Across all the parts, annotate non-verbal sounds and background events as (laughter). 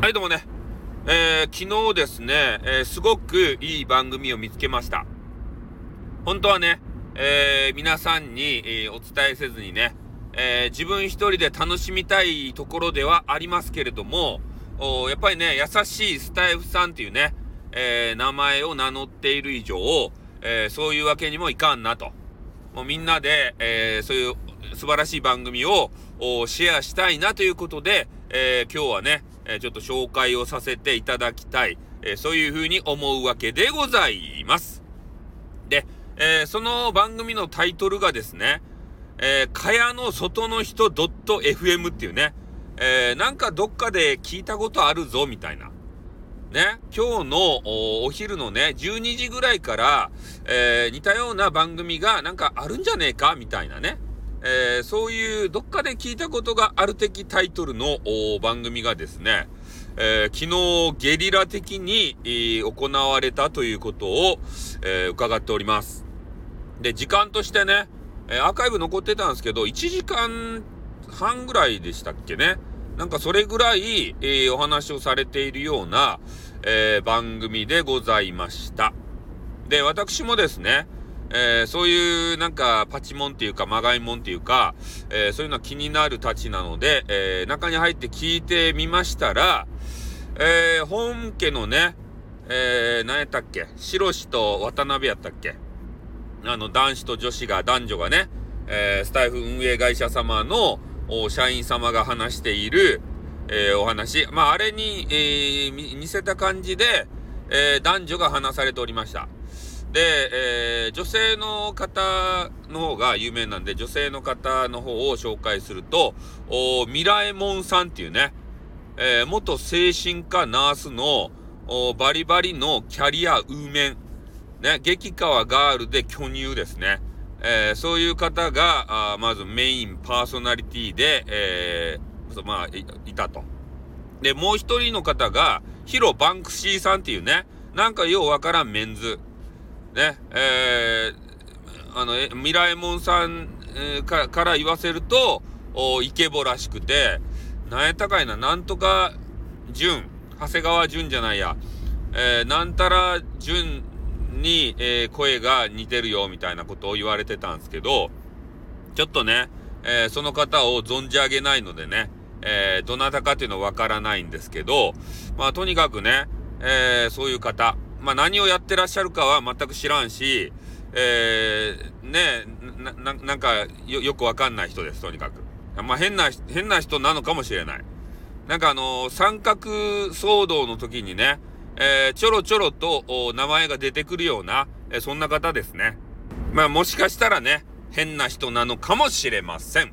はい、どうもね。えー、昨日ですね、えー、すごくいい番組を見つけました。本当はね、えー、皆さんに、えお伝えせずにね、え自分一人で楽しみたいところではありますけれども、やっぱりね、優しいスタイフさんっていうね、え名前を名乗っている以上、えそういうわけにもいかんなと。もうみんなで、えそういう素晴らしい番組をシェアしたいなということで、え今日はね、えちょっと紹介をさせていただきたい、えそういうふうに思うわけでございます。で、えその番組のタイトルがですね、えー、かやの外の人 .fm っていうね、え、なんかどっかで聞いたことあるぞみたいな。ね、今日のお昼のね、12時ぐらいから、え、似たような番組がなんかあるんじゃねえかみたいなね。えー、そういうどっかで聞いたことがある的タイトルの番組がですね、えー、昨日ゲリラ的に、えー、行われたということを、え伺っております。で、時間としてね、えアーカイブ残ってたんですけど、1時間半ぐらいでしたっけね。なんかそれぐらい、えお話をされているような、え番組でございました。で、私もですね、えー、そういうなんかパチモンっていうかまがいもんっていうか、えー、そういうのは気になるたちなので、えー、中に入って聞いてみましたら、え本家のね、えー、何やったっけ白氏と渡辺やったっけあの、男子と女子が、男女がね、えスタイフ運営会社様の社員様が話している、えお話。まあ、あれに、え似せた感じで、え男女が話されておりました。で、えー、女性の方の方が有名なんで、女性の方の方を紹介すると、おミラエモンさんっていうね、えー、元精神科ナースのおバリバリのキャリアウーメン、ね、激川ガールで巨乳ですね。えー、そういう方が、あまずメインパーソナリティで、えー、まあい、いたと。で、もう一人の方が、ヒロ・バンクシーさんっていうね、なんかようわからんメンズ。ね、えー、あの、え、ミラエモンさん、えー、かから言わせると、おイケボらしくて、なんやったかいな、なんとか、淳、長谷川淳じゃないや、えー、なんたら淳に、えー、声が似てるよ、みたいなことを言われてたんですけど、ちょっとね、えー、その方を存じ上げないのでね、えー、どなたかっていうのはわからないんですけど、まあ、とにかくね、えー、そういう方、まあ、何をやってらっしゃるかは全く知らんし、えー、ねな、なんかよ、よくわかんない人です、とにかく。まあ、変な、変な人なのかもしれない。なんかあのー、三角騒動の時にね、えー、ちょろちょろと名前が出てくるような、えー、そんな方ですね。まあ、もしかしたらね、変な人なのかもしれません。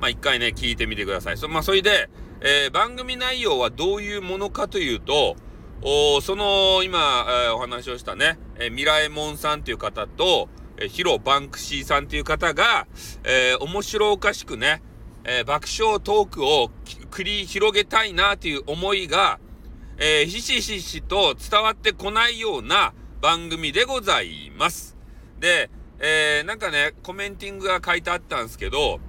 まあ、一回ね、聞いてみてください。そ、まあ、それで、えー、番組内容はどういうものかというと、おその、今、えー、お話をしたね、えー、ミラエモンさんという方と、えー、ヒロ・バンクシーさんという方が、えー、面白おかしくね、えー、爆笑トークを繰り広げたいなという思いが、えー、ひしひしと伝わってこないような番組でございます。で、えー、なんかね、コメンティングが書いてあったんですけど、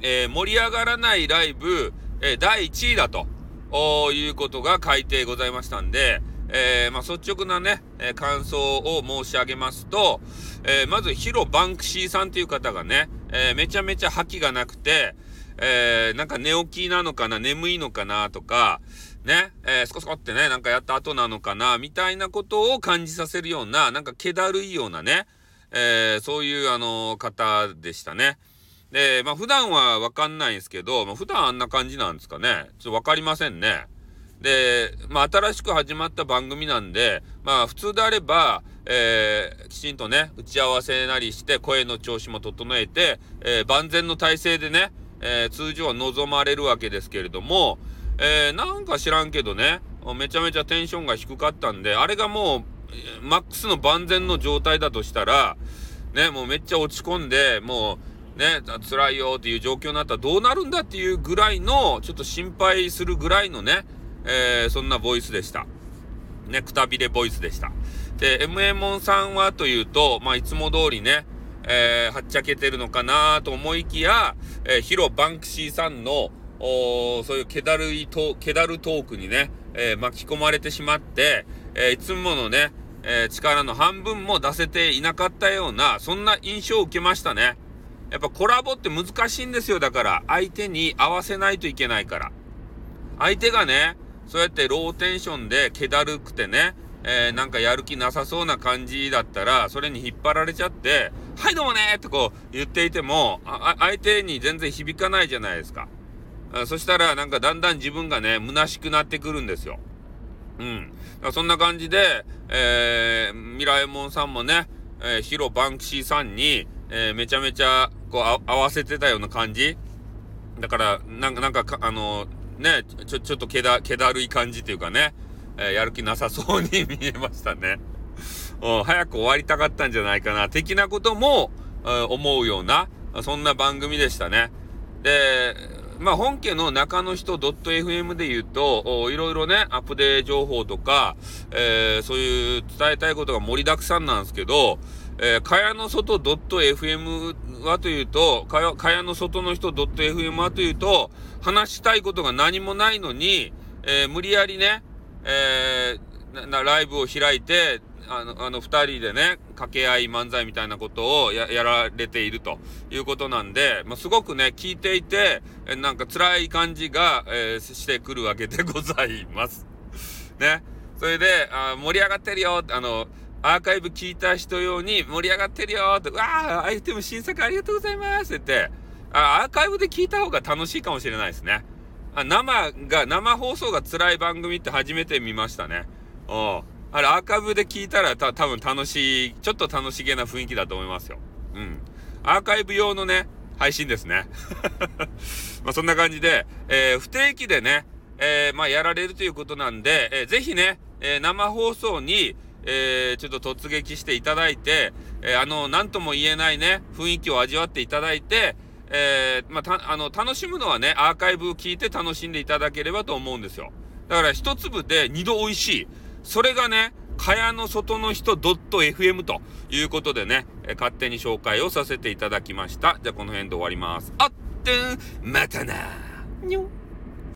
えー、盛り上がらないライブ、えー、第1位だと。おいうことが書いてございましたんで、えー、まあ、率直なね、えー、感想を申し上げますと、えー、まずヒロ・バンクシーさんという方がね、えめちゃめちゃ覇気がなくて、えなんか寝起きなのかな、眠いのかなとか、ね、えー、スコスコってね、なんかやった後なのかな、みたいなことを感じさせるような、なんか気だるいようなね、えそういうあの方でしたね。で、まあ普段はわかんないんですけど、まあ普段あんな感じなんですかね。ちょっとわかりませんね。で、まあ新しく始まった番組なんで、まあ普通であれば、えー、きちんとね、打ち合わせなりして声の調子も整えて、えー、万全の体制でね、えー、通常は望まれるわけですけれども、えー、なんか知らんけどね、めちゃめちゃテンションが低かったんで、あれがもう、マックスの万全の状態だとしたら、ね、もうめっちゃ落ち込んで、もう、ね、辛いよっていう状況になったらどうなるんだっていうぐらいの、ちょっと心配するぐらいのね、えー、そんなボイスでした。ね、くたびれボイスでした。で、MA モンさんはというと、まあ、いつも通りね、えー、はっちゃけてるのかなと思いきや、えー、ヒロ・バンクシーさんのおそういう気だるいと、気だるトークにね、えー、巻き込まれてしまって、えー、いつものね、えー、力の半分も出せていなかったような、そんな印象を受けましたね。やっぱコラボって難しいんですよ。だから、相手に合わせないといけないから。相手がね、そうやってローテンションで気だるくてね、えー、なんかやる気なさそうな感じだったら、それに引っ張られちゃって、はいどうもねってこう言っていても、相手に全然響かないじゃないですか。そしたらなんかだんだん自分がね、虚しくなってくるんですよ。うん。そんな感じで、えー、ミラエモンさんもね、えー、ヒロバンクシーさんに、えー、めちゃめちゃ、こう、合わせてたような感じ？だから、なんか、なんか、あの、ね、ちょ、ちょっと気だ、気だるい感じというかね、えー、やる気なさそうに (laughs) 見えましたね。うん、早く終わりたかったんじゃないかな、的なことも、えー、思うような、そんな番組でしたね。で、まあ、本家の中の人 .fm で言うと、いろいろね、アップデート情報とか、えー、そういう伝えたいことが盛りだくさんなんですけど、えー、かやの外 .fm はというと、かや、かやの外の人 .fm はというと、話したいことが何もないのに、えー、無理やりね、えー、な、ライブを開いて、あの、あの、二人でね、掛け合い漫才みたいなことをや、やられているということなんで、まあ、すごくね、聞いていて、えなんか辛い感じが、えー、してくるわけでございます。ね。それで、あ盛り上がってるよあの、アーカイブ聞いた人用に盛り上がってるよって、わあ、アイテム新作ありがとうございますって言って、あアーカイブで聞いた方が楽しいかもしれないですね。あ生が、生放送が辛い番組って初めて見ましたね。うん。あれ、アーカイブで聞いたらた多分楽しい、ちょっと楽しげな雰囲気だと思いますよ。うん。アーカイブ用のね、配信ですね。(laughs) まあそんな感じで、えー、不定期でね、えー、まあやられるということなんで、えー、ぜひね、えー、生放送に、えー、ちょっと突撃していただいて、えー、あの、なんとも言えないね、雰囲気を味わっていただいて、えー、まあ、た、あの、楽しむのはね、アーカイブを聞いて楽しんでいただければと思うんですよ。だから一粒で二度美味しい。それがね、蚊帳の外の人 .fm ということでね、え勝手に紹介をさせていただきました。じゃあこの辺で終わります。あってん、またなにょ